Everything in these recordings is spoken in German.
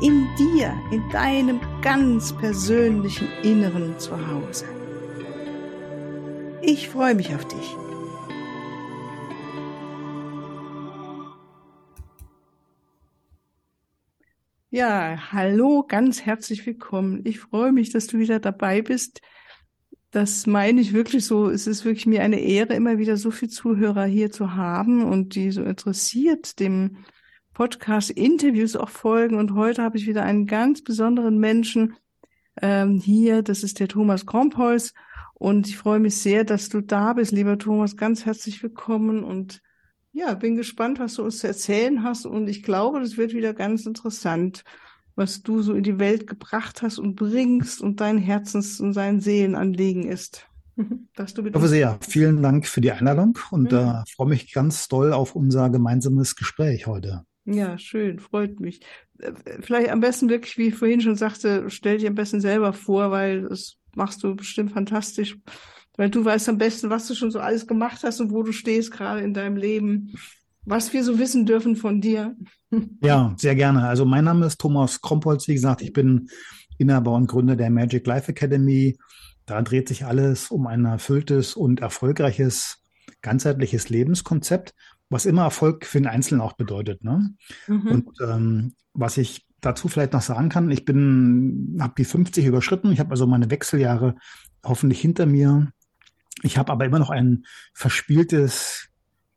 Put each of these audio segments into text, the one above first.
in dir, in deinem ganz persönlichen Inneren zu Hause. Ich freue mich auf dich. Ja, hallo, ganz herzlich willkommen. Ich freue mich, dass du wieder dabei bist das meine ich wirklich so. Es ist wirklich mir eine Ehre, immer wieder so viele Zuhörer hier zu haben und die so interessiert dem Podcast Interviews auch folgen. Und heute habe ich wieder einen ganz besonderen Menschen ähm, hier. Das ist der Thomas Krompholz. Und ich freue mich sehr, dass du da bist, lieber Thomas. Ganz herzlich willkommen und ja, bin gespannt, was du uns zu erzählen hast. Und ich glaube, das wird wieder ganz interessant was du so in die Welt gebracht hast und bringst und dein Herzens- und sein Seelenanliegen ist. Dass du ich hoffe sehr. Vielen Dank für die Einladung und mhm. äh, freue mich ganz doll auf unser gemeinsames Gespräch heute. Ja, schön, freut mich. Äh, vielleicht am besten wirklich, wie ich vorhin schon sagte, stell dich am besten selber vor, weil das machst du bestimmt fantastisch. Weil du weißt am besten, was du schon so alles gemacht hast und wo du stehst gerade in deinem Leben was wir so wissen dürfen von dir. Ja, sehr gerne. Also mein Name ist Thomas Krompolz. Wie gesagt, ich bin Inhaber und Gründer der Magic Life Academy. Da dreht sich alles um ein erfülltes und erfolgreiches, ganzheitliches Lebenskonzept, was immer Erfolg für den Einzelnen auch bedeutet. Ne? Mhm. Und ähm, was ich dazu vielleicht noch sagen kann, ich bin, habe die 50 überschritten. Ich habe also meine Wechseljahre hoffentlich hinter mir. Ich habe aber immer noch ein verspieltes,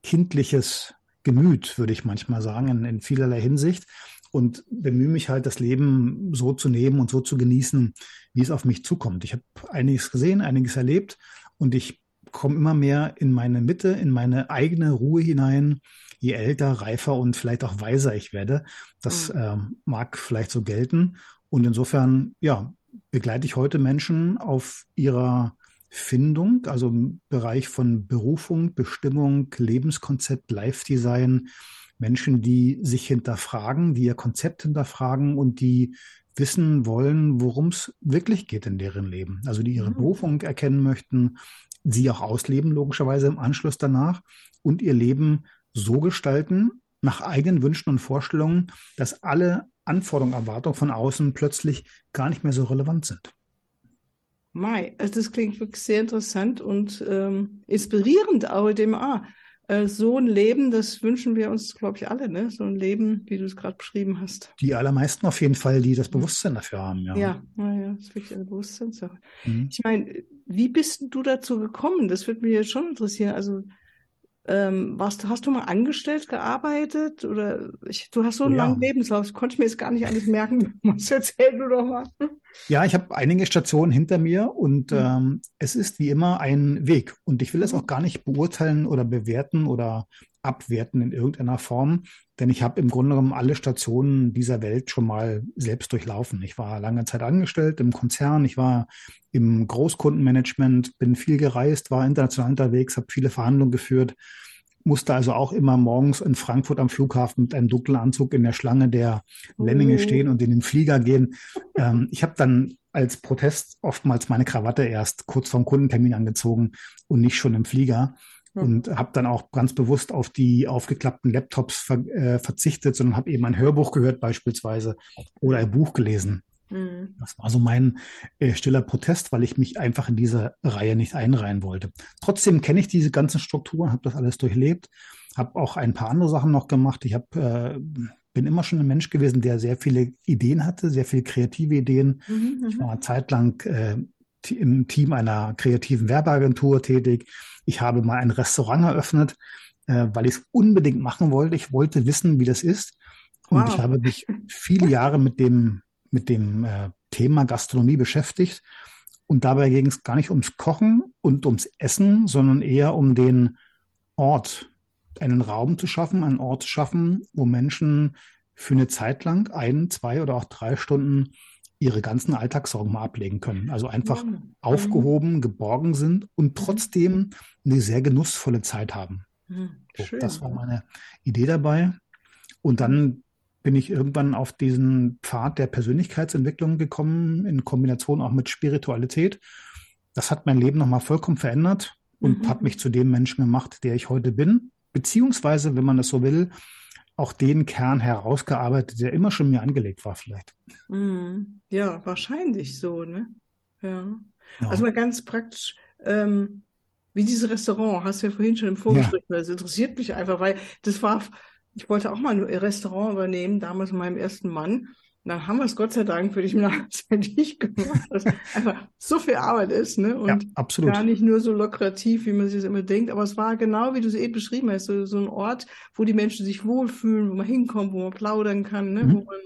kindliches Gemüt, würde ich manchmal sagen, in, in vielerlei Hinsicht. Und bemühe mich halt, das Leben so zu nehmen und so zu genießen, wie es auf mich zukommt. Ich habe einiges gesehen, einiges erlebt und ich komme immer mehr in meine Mitte, in meine eigene Ruhe hinein, je älter, reifer und vielleicht auch weiser ich werde. Das mhm. äh, mag vielleicht so gelten. Und insofern, ja, begleite ich heute Menschen auf ihrer Findung, also im Bereich von Berufung, Bestimmung, Lebenskonzept, Live-Design, Menschen, die sich hinterfragen, die ihr Konzept hinterfragen und die wissen wollen, worum es wirklich geht in deren Leben. Also die ihre mhm. Berufung erkennen möchten, sie auch ausleben, logischerweise im Anschluss danach und ihr Leben so gestalten, nach eigenen Wünschen und Vorstellungen, dass alle Anforderungen, Erwartungen von außen plötzlich gar nicht mehr so relevant sind. Mai, also das klingt wirklich sehr interessant und ähm, inspirierend auch dem äh, so ein Leben, das wünschen wir uns, glaube ich, alle, ne? So ein Leben, wie du es gerade beschrieben hast. Die allermeisten auf jeden Fall, die das Bewusstsein dafür haben, ja. Ja, ja, das ist wirklich eine Bewusstseinssache. Mhm. Ich meine, wie bist du dazu gekommen? Das würde mich jetzt schon interessieren. Also ähm, warst, hast du mal angestellt gearbeitet oder ich, du hast so einen ja. langen Lebenslauf, das konnte ich mir jetzt gar nicht alles merken. Was erzähl du doch mal. Ja, ich habe einige Stationen hinter mir und mhm. ähm, es ist wie immer ein Weg. Und ich will es mhm. auch gar nicht beurteilen oder bewerten oder abwerten in irgendeiner Form, denn ich habe im Grunde genommen alle Stationen dieser Welt schon mal selbst durchlaufen. Ich war lange Zeit angestellt im Konzern, ich war im Großkundenmanagement, bin viel gereist, war international unterwegs, habe viele Verhandlungen geführt, musste also auch immer morgens in Frankfurt am Flughafen mit einem dunklen Anzug in der Schlange der Lemminge oh. stehen und in den Flieger gehen. Ähm, ich habe dann als Protest oftmals meine Krawatte erst kurz vorm Kundentermin angezogen und nicht schon im Flieger und habe dann auch ganz bewusst auf die aufgeklappten Laptops ver äh, verzichtet, sondern habe eben ein Hörbuch gehört beispielsweise oder ein Buch gelesen. Mhm. Das war so mein äh, stiller Protest, weil ich mich einfach in diese Reihe nicht einreihen wollte. Trotzdem kenne ich diese ganzen Strukturen, habe das alles durchlebt, habe auch ein paar andere Sachen noch gemacht. Ich hab, äh, bin immer schon ein Mensch gewesen, der sehr viele Ideen hatte, sehr viele kreative Ideen. Mhm, ich war eine Zeit lang äh, im Team einer kreativen Werbeagentur tätig. Ich habe mal ein Restaurant eröffnet, äh, weil ich es unbedingt machen wollte. Ich wollte wissen, wie das ist. Und wow. ich habe mich viele Jahre mit dem, mit dem äh, Thema Gastronomie beschäftigt. Und dabei ging es gar nicht ums Kochen und ums Essen, sondern eher um den Ort, einen Raum zu schaffen, einen Ort zu schaffen, wo Menschen für eine Zeit lang, ein, zwei oder auch drei Stunden ihre ganzen Alltagssorgen mal ablegen können. Also einfach mhm. aufgehoben, geborgen sind und mhm. trotzdem eine sehr genussvolle Zeit haben. Mhm. So, das war meine Idee dabei. Und dann bin ich irgendwann auf diesen Pfad der Persönlichkeitsentwicklung gekommen, in Kombination auch mit Spiritualität. Das hat mein Leben nochmal vollkommen verändert und mhm. hat mich zu dem Menschen gemacht, der ich heute bin. Beziehungsweise, wenn man das so will, auch den Kern herausgearbeitet, der immer schon mir angelegt war, vielleicht. Mhm. Ja, wahrscheinlich so, ne? Ja. ja. Also mal ganz praktisch, ähm, wie dieses Restaurant, hast du ja vorhin schon im Vorgespräch, ja. das interessiert mich einfach, weil das war, ich wollte auch mal ein Restaurant übernehmen, damals mit meinem ersten Mann. Dann haben wir es Gott sei Dank, würde ich mir nicht gemacht, dass einfach so viel Arbeit ist, ne? Und ja, absolut. gar nicht nur so lukrativ, wie man sich das immer denkt. Aber es war genau, wie du es eben beschrieben hast, so, so ein Ort, wo die Menschen sich wohlfühlen, wo man hinkommt, wo man plaudern kann, ne? Mhm. Wo man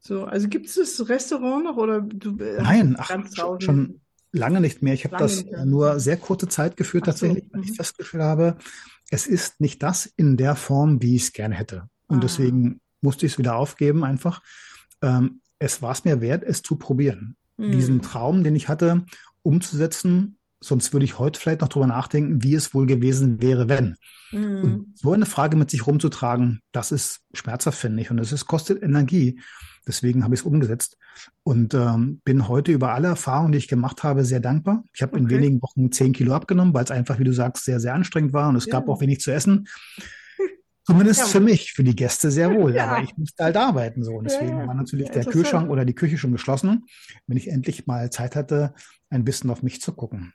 so, also gibt es das Restaurant noch oder du äh, Nein, ach, schon, schon lange nicht mehr. Ich habe das nur sehr kurze Zeit geführt, ach tatsächlich, so. weil ich mhm. festgestellt habe, es ist nicht das in der Form, wie ich es gerne hätte. Und ah. deswegen musste ich es wieder aufgeben einfach ähm, es war es mir wert, es zu probieren. Mhm. Diesen Traum, den ich hatte, umzusetzen. Sonst würde ich heute vielleicht noch drüber nachdenken, wie es wohl gewesen wäre, wenn. Mhm. Und so eine Frage mit sich rumzutragen, das ist schmerzhaft, finde ich. Und es kostet Energie. Deswegen habe ich es umgesetzt und ähm, bin heute über alle Erfahrungen, die ich gemacht habe, sehr dankbar. Ich habe okay. in wenigen Wochen zehn Kilo abgenommen, weil es einfach, wie du sagst, sehr, sehr anstrengend war und es ja. gab auch wenig zu essen. Zumindest ja. für mich, für die Gäste sehr wohl. Ja. Aber ich musste halt arbeiten so. Und deswegen ja, war natürlich der Kühlschrank oder die Küche schon geschlossen, wenn ich endlich mal Zeit hatte, ein bisschen auf mich zu gucken.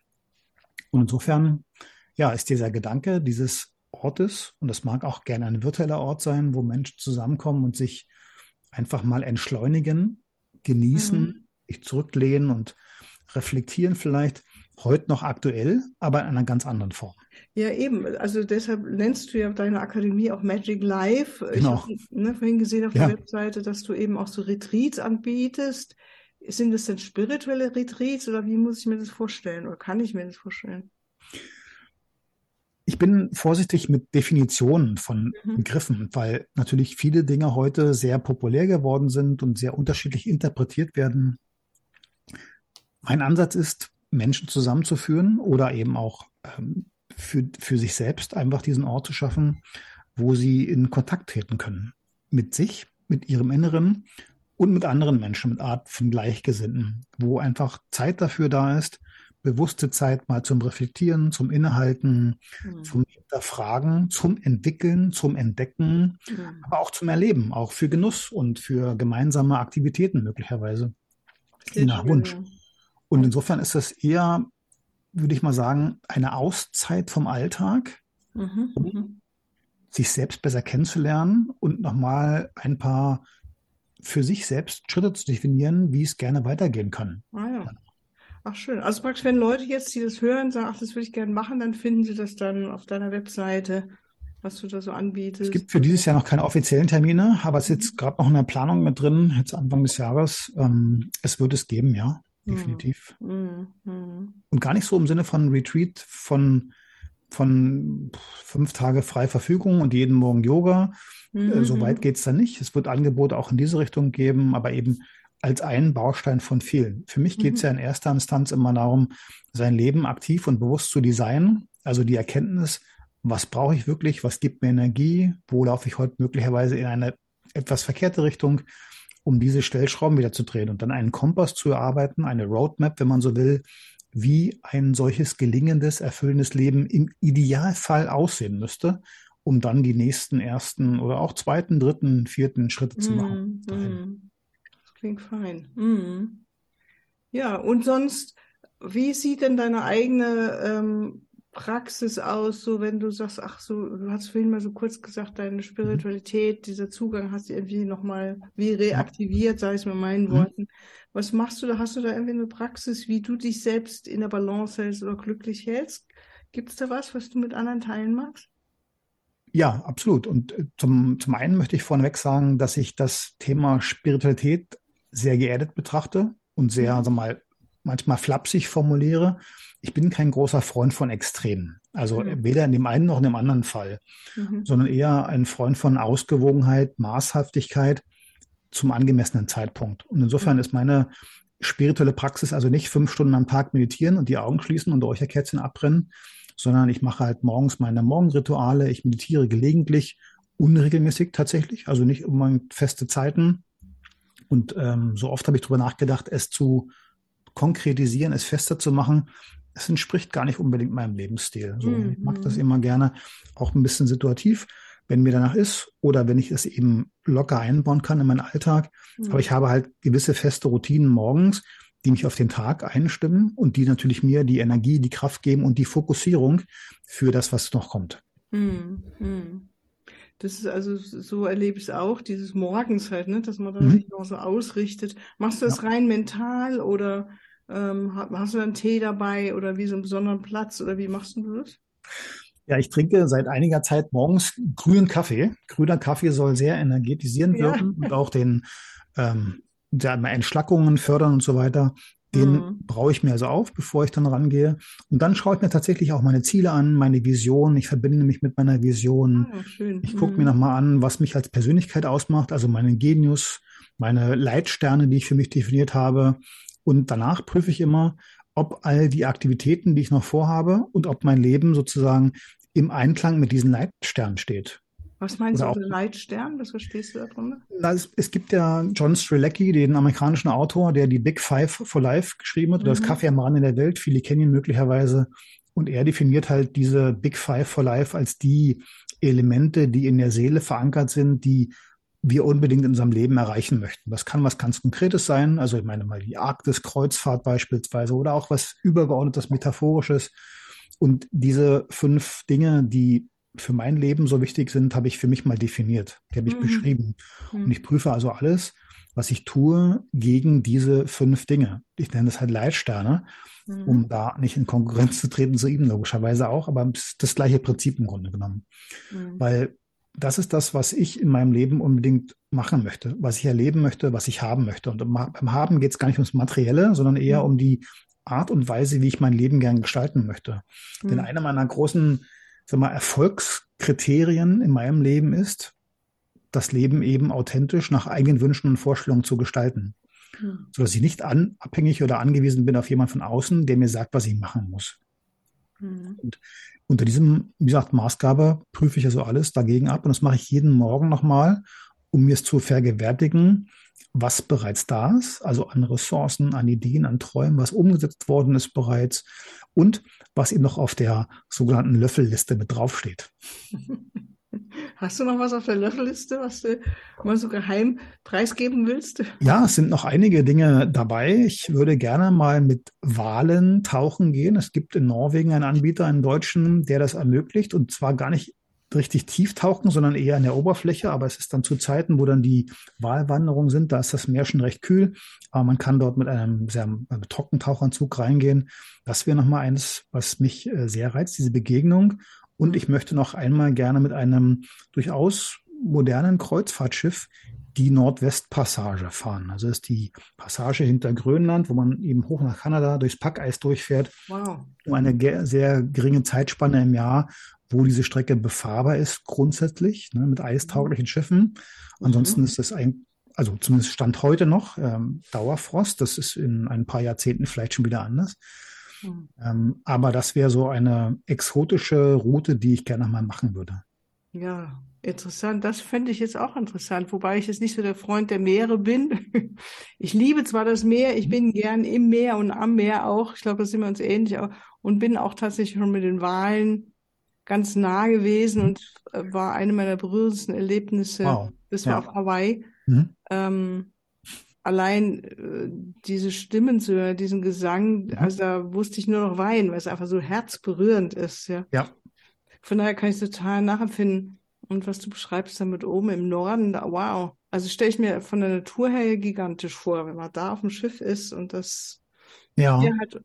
Und insofern, ja, ist dieser Gedanke dieses Ortes, und das mag auch gerne ein virtueller Ort sein, wo Menschen zusammenkommen und sich einfach mal entschleunigen, genießen, mhm. sich zurücklehnen und reflektieren vielleicht, heute noch aktuell, aber in einer ganz anderen Form. Ja, eben. Also deshalb nennst du ja deine Akademie auch Magic Life. Genau. Ich habe ne, vorhin gesehen auf ja. der Webseite, dass du eben auch so Retreats anbietest. Sind das denn spirituelle Retreats oder wie muss ich mir das vorstellen? Oder kann ich mir das vorstellen? Ich bin vorsichtig mit Definitionen von mhm. Begriffen, weil natürlich viele Dinge heute sehr populär geworden sind und sehr unterschiedlich interpretiert werden. Mein Ansatz ist, Menschen zusammenzuführen oder eben auch ähm, für, für sich selbst einfach diesen Ort zu schaffen, wo sie in Kontakt treten können. Mit sich, mit ihrem Inneren und mit anderen Menschen, mit Art von Gleichgesinnten, wo einfach Zeit dafür da ist, bewusste Zeit mal zum Reflektieren, zum Innehalten, mhm. zum Hinterfragen, zum Entwickeln, zum Entdecken, mhm. aber auch zum Erleben, auch für Genuss und für gemeinsame Aktivitäten möglicherweise. Je nach Wunsch. Und insofern ist das eher würde ich mal sagen, eine Auszeit vom Alltag, mhm. um mhm. sich selbst besser kennenzulernen und nochmal ein paar für sich selbst Schritte zu definieren, wie es gerne weitergehen kann. Ah, ja. Ach schön. Also praktisch, wenn Leute jetzt, die das hören, sagen, ach, das würde ich gerne machen, dann finden sie das dann auf deiner Webseite, was du da so anbietest. Es gibt für dieses Jahr noch keine offiziellen Termine, aber es ist jetzt mhm. gerade noch in der Planung mit drin, jetzt Anfang des Jahres. Ähm, es wird es geben, ja definitiv. Mhm. Mhm. Und gar nicht so im Sinne von Retreat von, von fünf Tage freie Verfügung und jeden Morgen Yoga. Mhm. Äh, so weit geht es dann nicht. Es wird Angebote auch in diese Richtung geben, aber eben als einen Baustein von vielen. Für mich geht es mhm. ja in erster Instanz immer darum, sein Leben aktiv und bewusst zu designen. Also die Erkenntnis, was brauche ich wirklich, was gibt mir Energie, wo laufe ich heute möglicherweise in eine etwas verkehrte Richtung um diese Stellschrauben wieder zu drehen und dann einen Kompass zu erarbeiten, eine Roadmap, wenn man so will, wie ein solches gelingendes, erfüllendes Leben im Idealfall aussehen müsste, um dann die nächsten ersten oder auch zweiten, dritten, vierten Schritte zu machen. Mm, mm. Das klingt fein. Mm. Ja, und sonst, wie sieht denn deine eigene ähm, Praxis aus, so wenn du sagst, ach so, du hast vorhin mal so kurz gesagt, deine. Spiritualität, dieser Zugang hast du irgendwie nochmal wie reaktiviert, sage ich mal meinen mhm. Worten. Was machst du da? Hast du da irgendwie eine Praxis, wie du dich selbst in der Balance hältst oder glücklich hältst? Gibt es da was, was du mit anderen teilen magst? Ja, absolut. Und äh, zum, zum einen möchte ich vorneweg sagen, dass ich das Thema Spiritualität sehr geerdet betrachte und sehr, mhm. sag mal, manchmal flapsig formuliere ich bin kein großer Freund von Extremen. Also mhm. weder in dem einen noch in dem anderen Fall, mhm. sondern eher ein Freund von Ausgewogenheit, Maßhaftigkeit, zum angemessenen Zeitpunkt. Und insofern ist meine spirituelle Praxis also nicht fünf Stunden am Tag meditieren und die Augen schließen und Räucherkerzchen abbrennen, sondern ich mache halt morgens meine Morgenrituale, ich meditiere gelegentlich, unregelmäßig tatsächlich, also nicht unbedingt feste Zeiten. Und ähm, so oft habe ich darüber nachgedacht, es zu konkretisieren, es fester zu machen. Es entspricht gar nicht unbedingt meinem Lebensstil. So, mhm. Ich mag das immer gerne, auch ein bisschen situativ wenn mir danach ist oder wenn ich es eben locker einbauen kann in meinen Alltag. Mhm. Aber ich habe halt gewisse feste Routinen morgens, die mich auf den Tag einstimmen und die natürlich mir die Energie, die Kraft geben und die Fokussierung für das, was noch kommt. Mhm. Das ist also, so erlebe ich es auch, dieses Morgens halt, ne, dass man da mhm. noch so ausrichtet. Machst du das ja. rein mental oder ähm, hast du einen Tee dabei oder wie so einen besonderen Platz oder wie machst du das? Ja, ich trinke seit einiger Zeit morgens grünen Kaffee. Grüner Kaffee soll sehr energetisierend ja. wirken und auch den ähm, Entschlackungen fördern und so weiter. Den mhm. brauche ich mir also auf, bevor ich dann rangehe. Und dann schaue ich mir tatsächlich auch meine Ziele an, meine Vision. Ich verbinde mich mit meiner Vision. Ah, ich gucke mhm. mir nochmal an, was mich als Persönlichkeit ausmacht, also meinen Genius, meine Leitsterne, die ich für mich definiert habe. Und danach prüfe ich immer, ob all die Aktivitäten, die ich noch vorhabe und ob mein Leben sozusagen im Einklang mit diesen Leitsternen steht. Was meinst Oder du mit Leitstern? Was verstehst du darunter? Es, es, gibt ja John Strelecki, den amerikanischen Autor, der die Big Five for Life geschrieben hat, mhm. oder das. Kaffee am Rand in der Welt. Viele kennen ihn möglicherweise. Und er definiert halt diese Big Five for Life als die Elemente, die in der Seele verankert sind, die wir unbedingt in unserem Leben erreichen möchten. Das kann was ganz Konkretes sein, also ich meine mal die Arktis-Kreuzfahrt beispielsweise oder auch was übergeordnetes, metaphorisches. Und diese fünf Dinge, die für mein Leben so wichtig sind, habe ich für mich mal definiert. Die habe ich mhm. beschrieben. Mhm. Und ich prüfe also alles, was ich tue, gegen diese fünf Dinge. Ich nenne das halt Leitsterne, mhm. um da nicht in Konkurrenz zu treten zu ihm, logischerweise auch, aber das gleiche Prinzip im Grunde genommen. Mhm. Weil das ist das, was ich in meinem Leben unbedingt machen möchte, was ich erleben möchte, was ich haben möchte. Und beim Haben geht es gar nicht ums Materielle, sondern eher mhm. um die Art und Weise, wie ich mein Leben gern gestalten möchte. Mhm. Denn eine meiner großen sag mal, Erfolgskriterien in meinem Leben ist, das Leben eben authentisch nach eigenen Wünschen und Vorstellungen zu gestalten. Mhm. Sodass ich nicht an, abhängig oder angewiesen bin auf jemand von außen, der mir sagt, was ich machen muss. Mhm. Und unter diesem, wie gesagt, Maßgabe prüfe ich also alles dagegen ab und das mache ich jeden Morgen nochmal, um mir es zu vergewärtigen, was bereits da ist, also an Ressourcen, an Ideen, an Träumen, was umgesetzt worden ist bereits und was eben noch auf der sogenannten Löffelliste mit draufsteht. Hast du noch was auf der Löffelliste, was du mal so geheim preisgeben willst? Ja, es sind noch einige Dinge dabei. Ich würde gerne mal mit Walen tauchen gehen. Es gibt in Norwegen einen Anbieter, einen deutschen, der das ermöglicht und zwar gar nicht richtig tief tauchen, sondern eher an der Oberfläche. Aber es ist dann zu Zeiten, wo dann die Walwanderungen sind. Da ist das Meer schon recht kühl. Aber man kann dort mit einem sehr mit Trockentauchanzug reingehen. Das wäre nochmal eines, was mich äh, sehr reizt, diese Begegnung. Und ich möchte noch einmal gerne mit einem durchaus modernen Kreuzfahrtschiff die Nordwestpassage fahren. Also ist die Passage hinter Grönland, wo man eben hoch nach Kanada durchs Packeis durchfährt. Wow. Um eine sehr geringe Zeitspanne im Jahr, wo diese Strecke befahrbar ist, grundsätzlich, ne, mit eistauglichen Schiffen. Ansonsten mhm. ist es ein, also zumindest Stand heute noch, ähm, Dauerfrost. Das ist in ein paar Jahrzehnten vielleicht schon wieder anders. Mhm. Ähm, aber das wäre so eine exotische Route, die ich gerne mal machen würde. Ja, interessant. Das fände ich jetzt auch interessant, wobei ich jetzt nicht so der Freund der Meere bin. Ich liebe zwar das Meer, ich bin gern im Meer und am Meer auch. Ich glaube, da sind wir uns ähnlich. Und bin auch tatsächlich schon mit den Wahlen ganz nah gewesen und äh, war eine meiner berührendsten Erlebnisse. Wow. Das war ja. auf Hawaii. Mhm. Ähm, allein äh, diese Stimmen zu hören, diesen Gesang, mhm. also da wusste ich nur noch weinen, weil es einfach so herzberührend ist. Ja. ja. Von daher kann ich es total nachempfinden. Und was du beschreibst damit oben im Norden, da, wow. Also stelle ich mir von der Natur her gigantisch vor, wenn man da auf dem Schiff ist und das ja. Halt,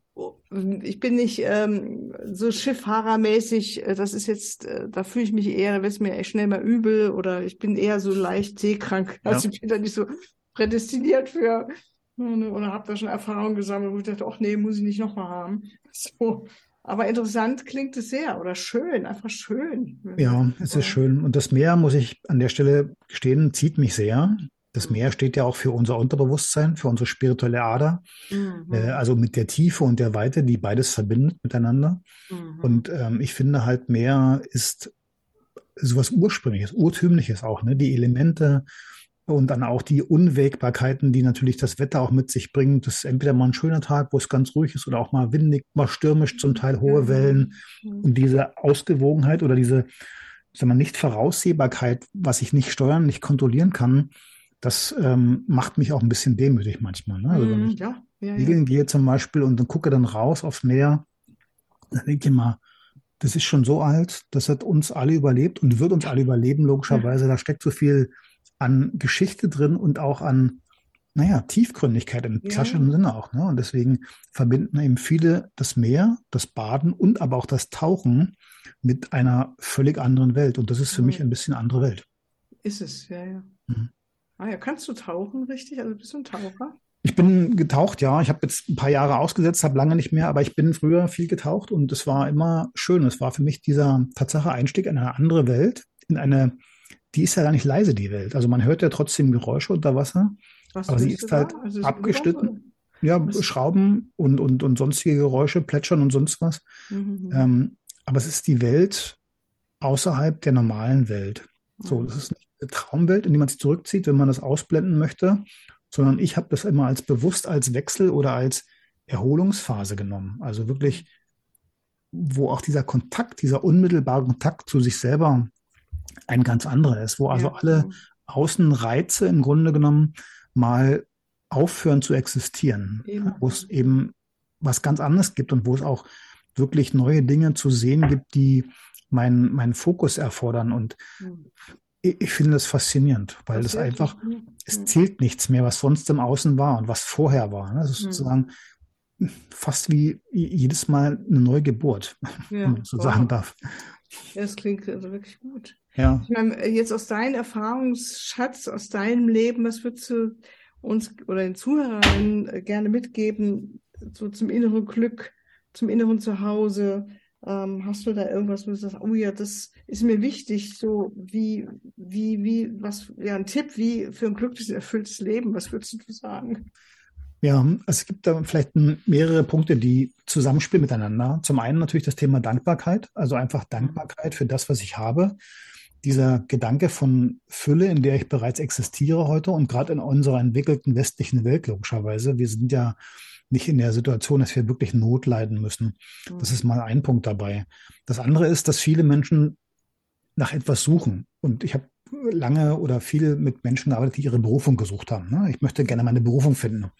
ich bin nicht ähm, so Schifffahrermäßig, äh, das ist jetzt, äh, da fühle ich mich eher, da wird es mir echt schnell mal übel oder ich bin eher so leicht seekrank. Ja. Also ich bin da nicht so prädestiniert für oder habe da schon Erfahrungen gesammelt, wo ich dachte, ach nee, muss ich nicht nochmal haben. So. Aber interessant klingt es sehr oder schön, einfach schön. Ja, es ist schön. Und das Meer, muss ich an der Stelle gestehen, zieht mich sehr. Das Meer steht ja auch für unser Unterbewusstsein, für unsere spirituelle Ader, Mhm. äh, also mit der Tiefe und der Weite, die beides verbindet miteinander. Mhm. Und ähm, ich finde halt, Meer ist sowas Ursprüngliches, Urtümliches auch, ne? Die Elemente und dann auch die Unwägbarkeiten, die natürlich das Wetter auch mit sich bringt. Das ist entweder mal ein schöner Tag, wo es ganz ruhig ist, oder auch mal windig, mal stürmisch, zum Teil hohe Ja. Wellen. Mhm. Und diese Ausgewogenheit oder diese, sagen wir, Nicht-Voraussehbarkeit, was ich nicht steuern, nicht kontrollieren kann, das ähm, macht mich auch ein bisschen demütig manchmal. Ne? Also wenn Mhm. ich Ja, ja, ja. gehe zum Beispiel und dann gucke dann raus aufs Meer, dann denke ich immer, das ist schon so alt, das hat uns alle überlebt und wird uns alle überleben, logischerweise. Da steckt so viel an Geschichte drin und auch an, naja, Tiefgründigkeit im Ja. klassischen Sinne auch. Ne? Und deswegen verbinden eben viele das Meer, das Baden und aber auch das Tauchen mit einer völlig anderen Welt. Und das ist für mich Mhm. ein bisschen andere Welt. Ist es, ja, ja. Mhm. Ah ja, kannst du tauchen, richtig? Also bist du ein Taucher? Ich bin getaucht, ja. Ich habe jetzt ein paar Jahre ausgesetzt, habe lange nicht mehr, aber ich bin früher viel getaucht und es war immer schön. Es war für mich dieser Tatsache Einstieg in eine andere Welt, in eine, die ist ja gar nicht leise, die Welt. Also man hört ja trotzdem Geräusche unter Wasser, Was aber sie ist halt Also abgeschnitten. Ja, Was? Schrauben und, und, und sonstige Geräusche, Plätschern und sonst was. Mhm. Ähm, aber es ist die Welt außerhalb der normalen Welt. So, Mhm. das ist nicht eine Traumwelt, in die man sich zurückzieht, wenn man das ausblenden möchte, sondern ich habe das immer als bewusst als Wechsel oder als Erholungsphase genommen. Also wirklich, wo auch dieser Kontakt, dieser unmittelbare Kontakt zu sich selber ein ganz anderer ist, wo also Ja, alle. Außenreize im Grunde genommen mal aufhören zu existieren, Eben. wo es eben was ganz anderes gibt und wo es auch wirklich neue Dinge zu sehen gibt, die meinen meinen Fokus erfordern. Und Mhm. ich, ich finde das faszinierend, weil Das das wirklich, einfach, es Mhm. zählt nichts mehr, was sonst im Außen war und was vorher war. ne? Das ist Mhm. sozusagen fast wie jedes Mal eine neue Geburt, wenn Ja, man so wow. sagen darf. Ja, das klingt also wirklich gut. Ja. Ich meine, jetzt aus deinem Erfahrungsschatz, aus deinem Leben, was würdest du uns oder den Zuhörern äh, gerne mitgeben, so zum inneren Glück, zum inneren Zuhause? Ähm, hast du da irgendwas, wo du sagst, oh ja, das ist mir wichtig, so wie, wie, wie, was, ja, ein Tipp, wie für ein glückliches, erfülltes Leben, was würdest du sagen? Ja, es gibt da vielleicht mehrere Punkte, die zusammenspielen miteinander. Zum einen natürlich das Thema Dankbarkeit, also einfach Dankbarkeit für das, was ich habe. Dieser Gedanke von Fülle, in der ich bereits existiere heute und gerade in unserer entwickelten westlichen Welt logischerweise. Wir sind ja nicht in der Situation, dass wir wirklich Not leiden müssen. Das ist mal ein Punkt dabei. Das andere ist, dass viele Menschen nach etwas suchen. Und ich habe lange oder viel mit Menschen gearbeitet, die ihre Berufung gesucht haben. Ne? Ich möchte gerne meine Berufung finden.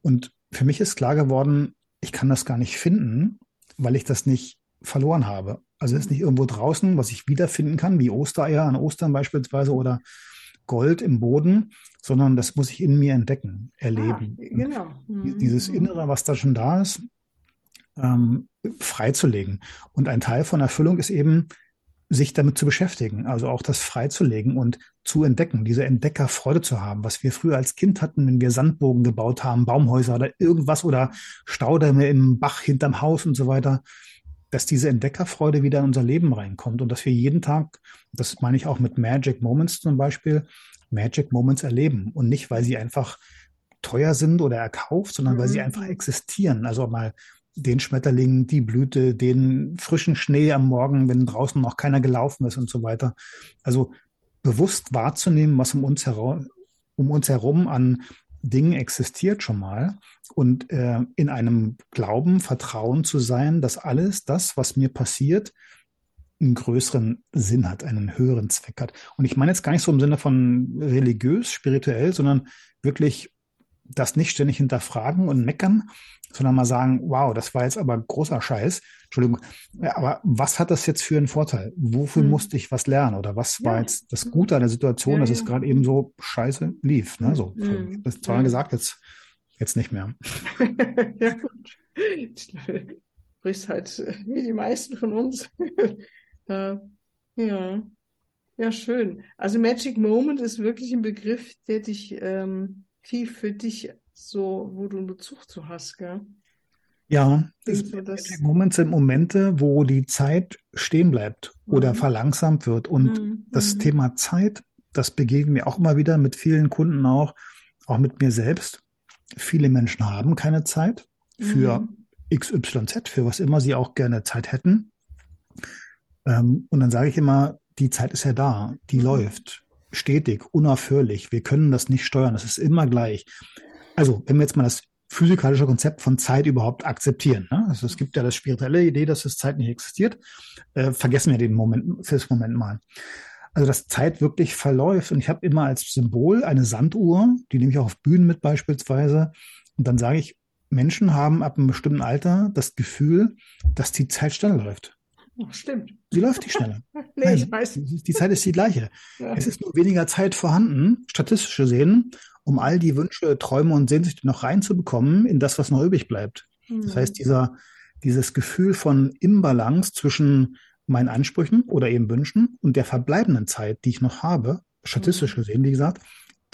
Und für mich ist klar geworden, ich kann das gar nicht finden, weil ich das nicht verloren habe. Also es ist nicht irgendwo draußen, was ich wiederfinden kann, wie Ostereier an Ostern beispielsweise oder Gold im Boden, sondern das muss ich in mir entdecken, Ah, erleben. Und genau. die- dieses Mhm. Innere, was da schon da ist, ähm, freizulegen. Und ein Teil von Erfüllung ist eben, sich damit zu beschäftigen, also auch das freizulegen und zu entdecken, diese Entdeckerfreude zu haben, was wir früher als Kind hatten, wenn wir Sandbogen gebaut haben, Baumhäuser oder irgendwas oder Staudämme im Bach hinterm Haus und so weiter, dass diese Entdeckerfreude wieder in unser Leben reinkommt und dass wir jeden Tag, das meine ich auch mit Magic Moments zum Beispiel, Magic Moments erleben und nicht, weil sie einfach teuer sind oder erkauft, sondern weil sie Mhm. einfach existieren. Also mal den Schmetterling, die Blüte, den frischen Schnee am Morgen, wenn draußen noch keiner gelaufen ist und so weiter. Also bewusst wahrzunehmen, was um uns herum, um uns herum an Dingen existiert schon mal und äh, in einem Glauben, Vertrauen zu sein, dass alles das, was mir passiert, einen größeren Sinn hat, einen höheren Zweck hat. Und ich meine jetzt gar nicht so im Sinne von religiös, spirituell, sondern wirklich das nicht ständig hinterfragen und meckern, sondern mal sagen, wow, das war jetzt aber großer Scheiß. Entschuldigung, aber was hat das jetzt für einen Vorteil? Wofür Hm. musste ich was lernen? Oder was war Ja. jetzt das Gute an der Situation, Ja, dass es ja. gerade eben so scheiße lief? Ne? So, Hm. das Ja. gesagt, jetzt, jetzt nicht mehr. Ja, gut. Du sprichst halt äh, wie die meisten von uns. Äh, Ja, ja, schön. Also Magic Moment ist wirklich ein Begriff, der dich ähm, tief für dich so, wo du einen Bezug zu hast, gell? Ja, dass, Magic Moments sind Momente, wo die Zeit stehen bleibt oder Mhm. verlangsamt wird. Und Mhm, das mhm. Thema Zeit das begegnet mir auch immer wieder mit vielen Kunden auch, auch mit mir selbst. Viele Menschen haben keine Zeit für mhm. XYZ, für was immer sie auch gerne Zeit hätten. Ähm, und dann sage ich immer, die Zeit ist ja da, die mhm. läuft stetig, unaufhörlich. Wir können das nicht steuern, das ist immer gleich. Also, wenn wir jetzt mal das physikalische Konzept von Zeit überhaupt akzeptieren. Ne? Also es gibt ja das spirituelle Idee, dass es Zeit nicht existiert. Äh, vergessen wir den Moment fürs Moment mal. Also dass Zeit wirklich verläuft. Und ich habe immer als Symbol eine Sanduhr, die nehme ich auch auf Bühnen mit beispielsweise. Und dann sage ich, Menschen haben ab einem bestimmten Alter das Gefühl, dass die Zeit schneller läuft. Stimmt. Sie läuft nicht schneller. nee, Nein, ich weiß. Die Zeit ist die gleiche. Ja. Es ist nur weniger Zeit vorhanden, statistisch gesehen, um all die Wünsche, Träume und Sehnsüchte noch reinzubekommen in das, was noch übrig bleibt. Mhm. Das heißt, dieser, dieses Gefühl von Imbalance zwischen meinen Ansprüchen oder eben Wünschen und der verbleibenden Zeit, die ich noch habe, statistisch gesehen, wie gesagt,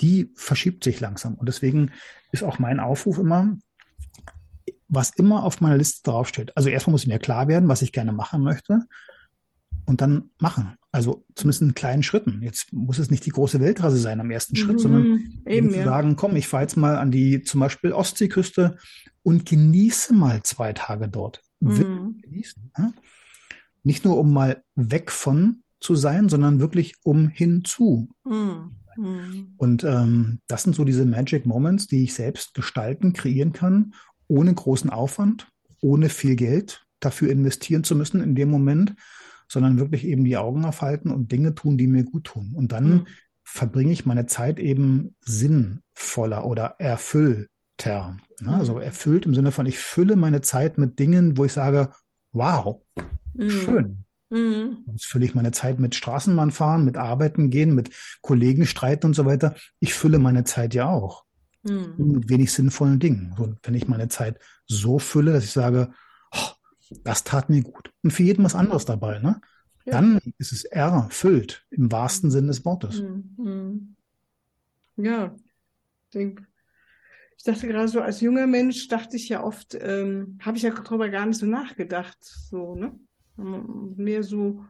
die verschiebt sich langsam. Und deswegen ist auch mein Aufruf immer, was immer auf meiner Liste draufsteht. Also erstmal muss ich mir klar werden, was ich gerne machen möchte und dann machen. Also zumindest in kleinen Schritten. Jetzt muss es nicht die große Weltreise sein am ersten Schritt, mhm, sondern eben zu ja. sagen, komm, ich fahre jetzt mal an die zum Beispiel Ostseeküste und genieße mal zwei Tage dort. Mhm. Genießen. Ja? Nicht nur um mal weg von zu sein, sondern wirklich um hinzu. Mhm. mhm. Und ähm, das sind so diese Magic Moments, die ich selbst gestalten, kreieren kann, ohne großen Aufwand, ohne viel Geld dafür investieren zu müssen in dem Moment sondern wirklich eben die Augen aufhalten und Dinge tun, die mir gut tun. Und dann mhm. verbringe ich meine Zeit eben sinnvoller oder erfüllter. Ne? Also mhm. erfüllt im Sinne von, ich fülle meine Zeit mit Dingen, wo ich sage, wow, mhm. schön. Mhm. Jetzt fülle ich meine Zeit mit Straßenbahn fahren, mit Arbeiten gehen, mit Kollegen streiten und so weiter. Ich fülle meine Zeit ja auch. Mhm. Mit wenig sinnvollen Dingen. Und wenn ich meine Zeit so fülle, dass ich sage, oh, das tat mir gut. Und für jeden was anderes dabei, ne? Ja. Dann ist es erfüllt im wahrsten Sinne des Wortes. Mhm. Ja, ich dachte gerade so, als junger Mensch dachte ich ja oft, ähm, habe ich ja darüber gar nicht so nachgedacht, so, ne? Mehr so,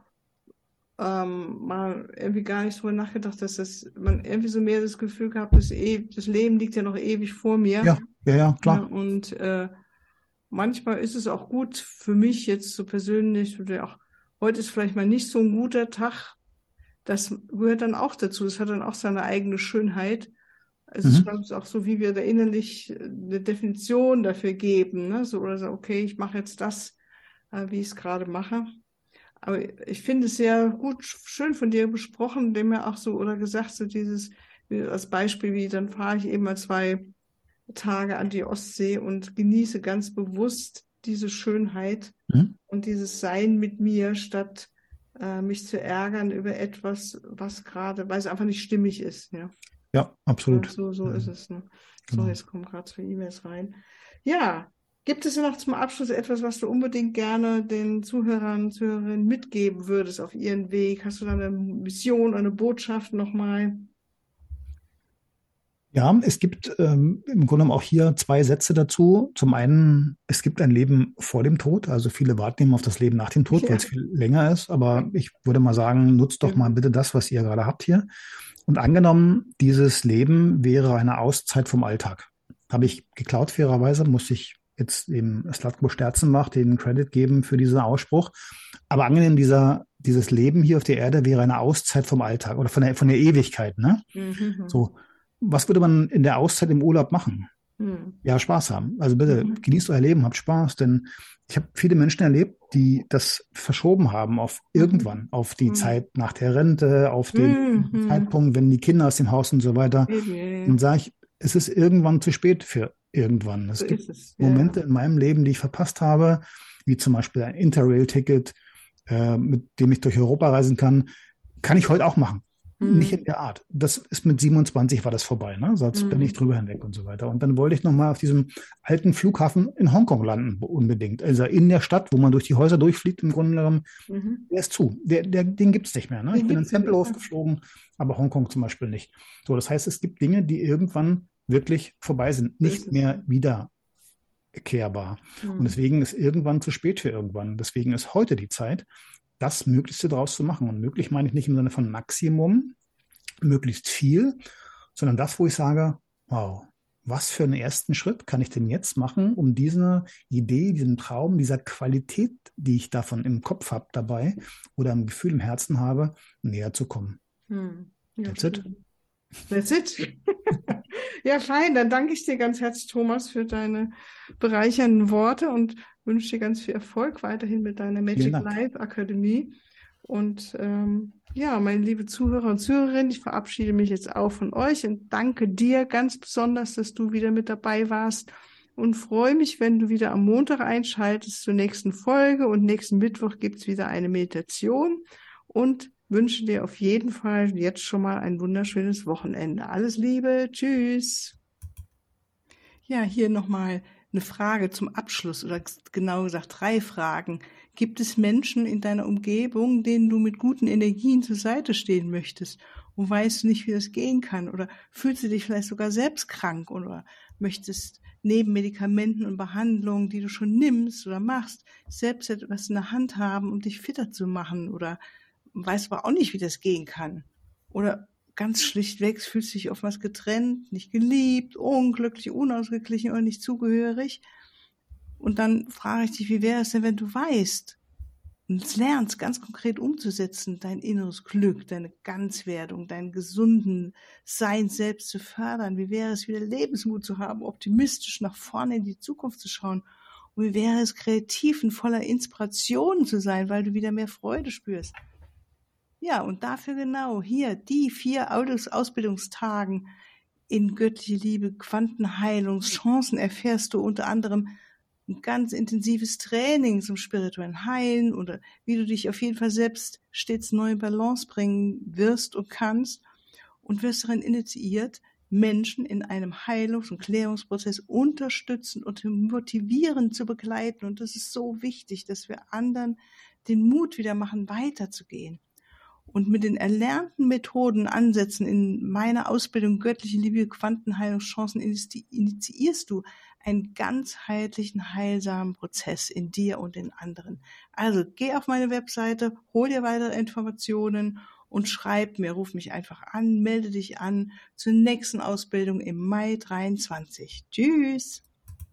ähm, mal irgendwie gar nicht drüber nachgedacht, dass das, man irgendwie so mehr das Gefühl gehabt, dass eh, das Leben liegt ja noch ewig vor mir. Ja, ja, ja, klar. Ja, und äh, manchmal ist es auch gut für mich jetzt so persönlich oder auch heute ist vielleicht mal nicht so ein guter Tag. Das gehört dann auch dazu. Es hat dann auch seine eigene Schönheit. Also mhm. ich glaube, auch so, wie wir da innerlich eine Definition dafür geben, ne? So oder so, okay, ich mache jetzt das, äh, wie ich es gerade mache. Aber ich finde es sehr gut, schön von dir besprochen, dem ja auch so oder gesagt so dieses als Beispiel, wie dann fahre ich eben mal zwei Tage an die Ostsee und genieße ganz bewusst diese Schönheit mhm. und dieses Sein mit mir, statt äh, mich zu ärgern über etwas, was gerade, weil es einfach nicht stimmig ist. Ja, ja absolut. Und so so mhm. ist es. Ne? So, genau. jetzt kommen gerade zwei E-Mails rein. Ja, gibt es noch zum Abschluss etwas, was du unbedingt gerne den Zuhörern und Zuhörerinnen mitgeben würdest auf ihren Weg? Hast du da eine Mission, eine Botschaft nochmal? Ja, es gibt ähm, im Grunde genommen auch hier zwei Sätze dazu. Zum einen, es gibt ein Leben vor dem Tod. Also viele warten eben auf das Leben nach dem Tod, ja. weil es viel länger ist. Aber ich würde mal sagen, nutzt doch mal bitte das, was ihr gerade habt hier. Und angenommen, dieses Leben wäre eine Auszeit vom Alltag. Habe ich geklaut, fairerweise, muss ich jetzt eben Slatko Sterzenbach den Credit geben für diesen Ausspruch. Aber angenehm, dieser, dieses Leben hier auf der Erde wäre eine Auszeit vom Alltag oder von der, von der Ewigkeit. Ne? Mhm. So was würde man in der Auszeit im Urlaub machen? Hm. Ja, Spaß haben. Also bitte mhm. genießt euer Leben, habt Spaß, denn ich habe viele Menschen erlebt, die das verschoben haben auf mhm. irgendwann, auf die mhm. Zeit nach der Rente, auf den mhm. Zeitpunkt, wenn die Kinder aus dem Haus und so weiter. Dann sage ich, es ist irgendwann zu spät für irgendwann. Es so gibt es, ja. Momente in meinem Leben, die ich verpasst habe, wie zum Beispiel ein Interrail-Ticket, äh, mit dem ich durch Europa reisen kann, kann ich heute auch machen. Mhm. Nicht in der Art. Das ist mit 27 war das vorbei, ne? Sonst mhm. bin ich drüber hinweg und so weiter. Und dann wollte ich nochmal auf diesem alten Flughafen in Hongkong landen, unbedingt. Also in der Stadt, wo man durch die Häuser durchfliegt, im Grunde genommen, mhm. der ist zu. Der, der, den gibt's nicht mehr. Ne? ich bin in Tempelhof geflogen, aber Hongkong zum Beispiel nicht. So, das heißt, es gibt Dinge, die irgendwann wirklich vorbei sind, nicht mehr wieder kehrbar. Mhm. Und deswegen ist irgendwann zu spät für irgendwann. Deswegen ist heute die Zeit, das Möglichste daraus zu machen. Und möglich meine ich nicht im Sinne von Maximum, möglichst viel, sondern das, wo ich sage, wow, was für einen ersten Schritt kann ich denn jetzt machen, um diese Idee, diesen Traum, dieser Qualität, die ich davon im Kopf habe dabei oder im Gefühl im Herzen habe, näher zu kommen. Hm. Ja, That's it. That's it. ja, fein. Dann danke ich dir ganz herzlich, Thomas, für deine bereichernden Worte und wünsche dir ganz viel Erfolg weiterhin mit deiner Magic Life Akademie. Und ähm, ja, meine liebe Zuhörer und Zuhörerinnen, ich verabschiede mich jetzt auch von euch und danke dir ganz besonders, dass du wieder mit dabei warst und freue mich, wenn du wieder am Montag einschaltest zur nächsten Folge und nächsten Mittwoch gibt's wieder eine Meditation und wünsche dir auf jeden Fall jetzt schon mal ein wunderschönes Wochenende. Alles Liebe, tschüss. Ja, hier nochmal eine Frage zum Abschluss oder genau gesagt drei Fragen. Gibt es Menschen in deiner Umgebung, denen du mit guten Energien zur Seite stehen möchtest und weißt du nicht, wie das gehen kann? Oder fühlst du dich vielleicht sogar selbst krank oder möchtest neben Medikamenten und Behandlungen, die du schon nimmst oder machst, selbst etwas in der Hand haben, um dich fitter zu machen oder weißt aber auch nicht, wie das gehen kann? Oder ganz schlichtweg fühlst du dich oftmals getrennt, nicht geliebt, unglücklich, unausgeglichen oder nicht zugehörig. Und dann frage ich dich, wie wäre es denn, wenn du weißt und lernst, ganz konkret umzusetzen, dein inneres Glück, deine Ganzwerdung, deinen gesunden Sein selbst zu fördern? Wie wäre es, wieder Lebensmut zu haben, optimistisch nach vorne in die Zukunft zu schauen? Und wie wäre es, kreativ und voller Inspiration zu sein, weil du wieder mehr Freude spürst? Ja, und dafür genau hier die vier Ausbildungstagen in göttliche Liebe, Quantenheilungschancen erfährst du unter anderem ein ganz intensives Training zum spirituellen Heilen oder wie du dich auf jeden Fall selbst stets neu in Balance bringen wirst und kannst und wirst darin initiiert, Menschen in einem Heilungs- und Klärungsprozess unterstützen und motivieren zu begleiten. Und das ist so wichtig, dass wir anderen den Mut wieder machen, weiterzugehen. Und mit den erlernten Methoden, Ansätzen in meiner Ausbildung Göttliche Liebe, Quantenheilungschancen initiierst du einen ganzheitlichen, heilsamen Prozess in dir und in anderen. Also geh auf meine Webseite, hol dir weitere Informationen und schreib mir, ruf mich einfach an, melde dich an zur nächsten Ausbildung im Mai 23. Tschüss!